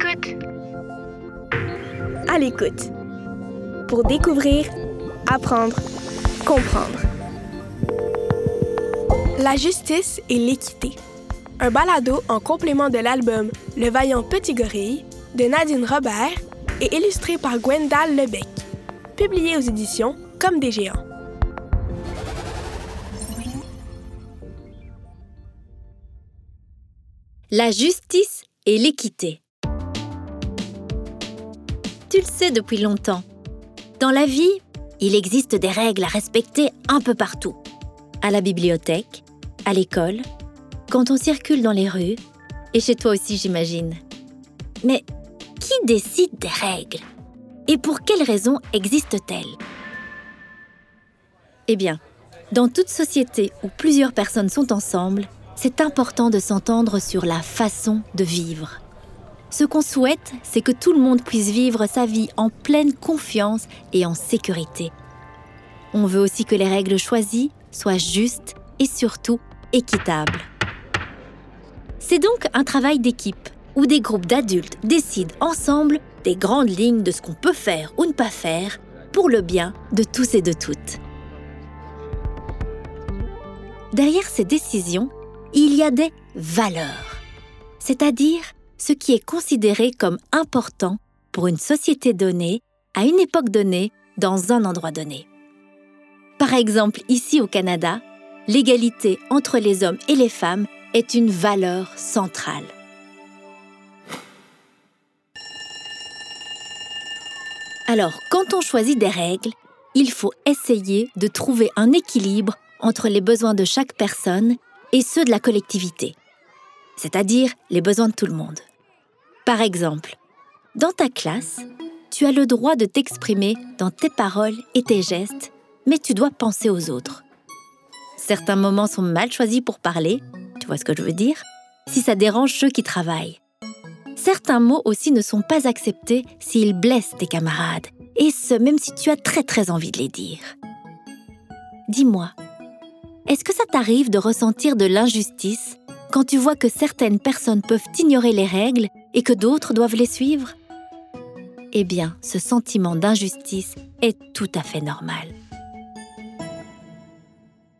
l'écoute. À l'écoute. Pour découvrir, apprendre, comprendre. La justice et l'équité. Un balado en complément de l'album Le vaillant petit gorille de Nadine Robert et illustré par Gwendal Lebec. Publié aux éditions Comme des géants. La justice et l'équité. Tu le sais depuis longtemps. Dans la vie, il existe des règles à respecter un peu partout. À la bibliothèque, à l'école, quand on circule dans les rues, et chez toi aussi j'imagine. Mais qui décide des règles? Et pour quelles raisons existent-elles? Eh bien, dans toute société où plusieurs personnes sont ensemble, c'est important de s'entendre sur la façon de vivre. Ce qu'on souhaite, c'est que tout le monde puisse vivre sa vie en pleine confiance et en sécurité. On veut aussi que les règles choisies soient justes et surtout équitables. C'est donc un travail d'équipe où des groupes d'adultes décident ensemble des grandes lignes de ce qu'on peut faire ou ne pas faire pour le bien de tous et de toutes. Derrière ces décisions, il y a des valeurs, c'est-à-dire ce qui est considéré comme important pour une société donnée, à une époque donnée, dans un endroit donné. Par exemple, ici au Canada, l'égalité entre les hommes et les femmes est une valeur centrale. Alors, quand on choisit des règles, il faut essayer de trouver un équilibre entre les besoins de chaque personne et ceux de la collectivité, c'est-à-dire les besoins de tout le monde. Par exemple, dans ta classe, tu as le droit de t'exprimer dans tes paroles et tes gestes, mais tu dois penser aux autres. Certains moments sont mal choisis pour parler, tu vois ce que je veux dire, si ça dérange ceux qui travaillent. Certains mots aussi ne sont pas acceptés s'ils blessent tes camarades, et ce même si tu as très très envie de les dire. Dis-moi, est-ce que ça t'arrive de ressentir de l'injustice quand tu vois que certaines personnes peuvent ignorer les règles et que d'autres doivent les suivre Eh bien, ce sentiment d'injustice est tout à fait normal.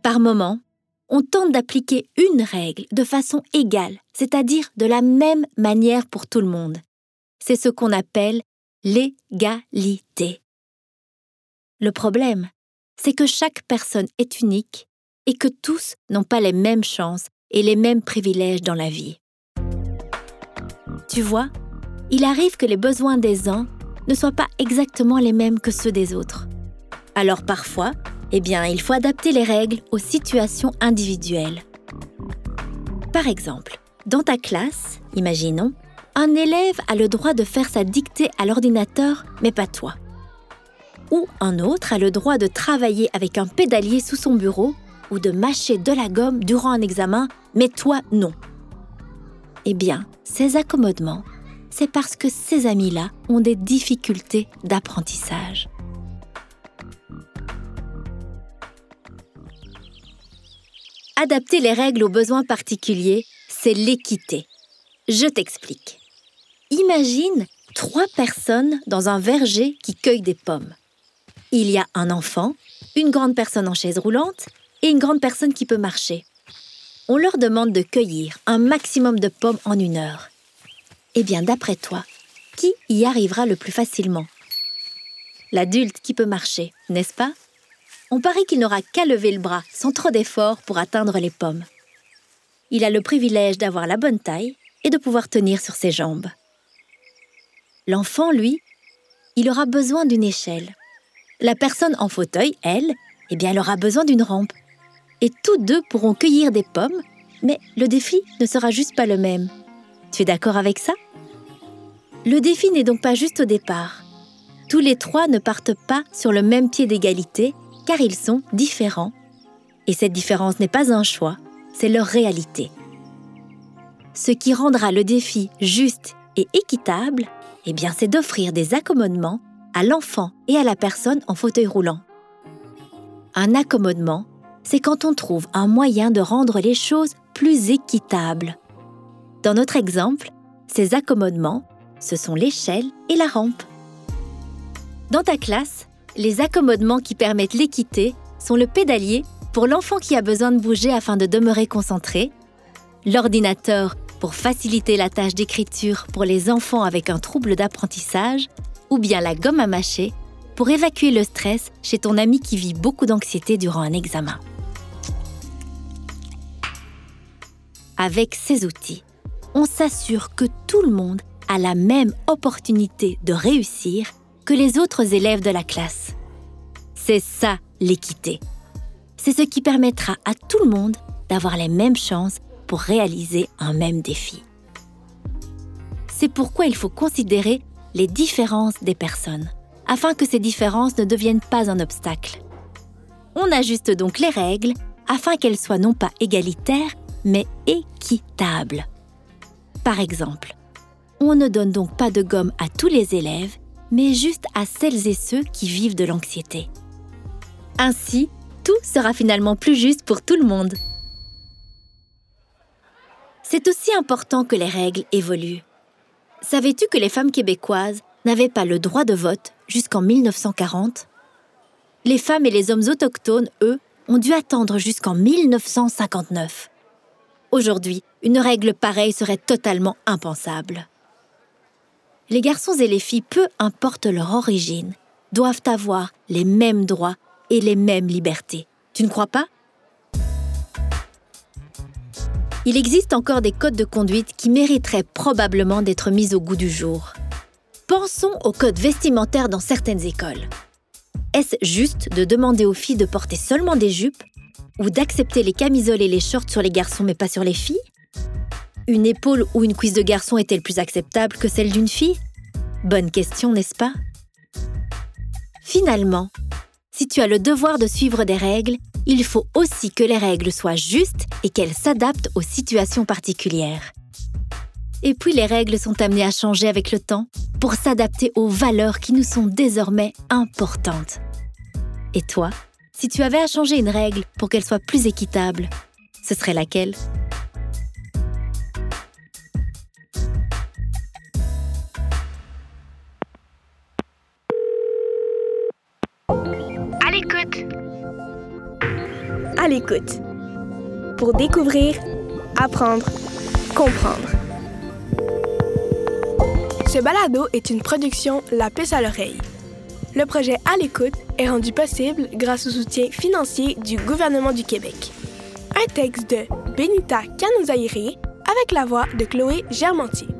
Par moments, on tente d'appliquer une règle de façon égale, c'est-à-dire de la même manière pour tout le monde. C'est ce qu'on appelle l'égalité. Le problème, c'est que chaque personne est unique et que tous n'ont pas les mêmes chances et les mêmes privilèges dans la vie. Tu vois, il arrive que les besoins des uns ne soient pas exactement les mêmes que ceux des autres. Alors parfois, eh bien, il faut adapter les règles aux situations individuelles. Par exemple, dans ta classe, imaginons, un élève a le droit de faire sa dictée à l'ordinateur, mais pas toi. Ou un autre a le droit de travailler avec un pédalier sous son bureau ou de mâcher de la gomme durant un examen, mais toi non. Eh bien, ces accommodements, c'est parce que ces amis-là ont des difficultés d'apprentissage. Adapter les règles aux besoins particuliers, c'est l'équité. Je t'explique. Imagine trois personnes dans un verger qui cueillent des pommes. Il y a un enfant, une grande personne en chaise roulante et une grande personne qui peut marcher. On leur demande de cueillir un maximum de pommes en une heure. Eh bien, d'après toi, qui y arrivera le plus facilement? L'adulte qui peut marcher, n'est-ce pas? On parie qu'il n'aura qu'à lever le bras sans trop d'efforts pour atteindre les pommes. Il a le privilège d'avoir la bonne taille et de pouvoir tenir sur ses jambes. L'enfant, lui, il aura besoin d'une échelle. La personne en fauteuil, elle, eh bien, elle aura besoin d'une rampe et tous deux pourront cueillir des pommes, mais le défi ne sera juste pas le même. Tu es d'accord avec ça? Le défi n'est donc pas juste au départ. Tous les trois ne partent pas sur le même pied d'égalité, car ils sont différents. Et cette différence n'est pas un choix, c'est leur réalité. Ce qui rendra le défi juste et équitable, eh bien, c'est d'offrir des accommodements à l'enfant et à la personne en fauteuil roulant. Un accommodement, c'est quand on trouve un moyen de rendre les choses plus équitables. Dans notre exemple, ces accommodements, ce sont l'échelle et la rampe. Dans ta classe, les accommodements qui permettent l'équité sont le pédalier pour l'enfant qui a besoin de bouger afin de demeurer concentré, l'ordinateur pour faciliter la tâche d'écriture pour les enfants avec un trouble d'apprentissage, ou bien la gomme à mâcher pour évacuer le stress chez ton ami qui vit beaucoup d'anxiété durant un examen. Avec ces outils, on s'assure que tout le monde a la même opportunité de réussir que les autres élèves de la classe. C'est ça l'équité. C'est ce qui permettra à tout le monde d'avoir les mêmes chances pour réaliser un même défi. C'est pourquoi il faut considérer les différences des personnes, afin que ces différences ne deviennent pas un obstacle. On ajuste donc les règles afin qu'elles soient non pas égalitaires, mais équitables. Par exemple, on ne donne donc pas de gomme à tous les élèves, mais juste à celles et ceux qui vivent de l'anxiété. Ainsi, tout sera finalement plus juste pour tout le monde. C'est aussi important que les règles évoluent. Savais-tu que les femmes québécoises n'avaient pas le droit de vote jusqu'en 1940 Les femmes et les hommes autochtones, eux, ont dû attendre jusqu'en 1959. Aujourd'hui, une règle pareille serait totalement impensable. Les garçons et les filles, peu importe leur origine, doivent avoir les mêmes droits et les mêmes libertés. Tu ne crois pas? Il existe encore des codes de conduite qui mériteraient probablement d'être mis au goût du jour. Pensons aux codes vestimentaires dans certaines écoles. Est-ce juste de demander aux filles de porter seulement des jupes? Ou d'accepter les camisoles et les shorts sur les garçons mais pas sur les filles? Une épaule ou une cuisse de garçon est-elle plus acceptable que celle d'une fille? Bonne question, n'est-ce pas? Finalement, si tu as le devoir de suivre des règles, il faut aussi que les règles soient justes et qu'elles s'adaptent aux situations particulières. Et puis les règles sont amenées à changer avec le temps pour s'adapter aux valeurs qui nous sont désormais importantes. Et toi, si tu avais à changer une règle pour qu'elle soit plus équitable, ce serait laquelle? À l'écoute. À l'écoute. Pour découvrir, apprendre, comprendre. Ce balado est une production La Puce à l'oreille. Le projet À l'écoute est rendu possible grâce au soutien financier du gouvernement du Québec. Un texte de Benita Canozaire avec la voix de Chloé Germantier.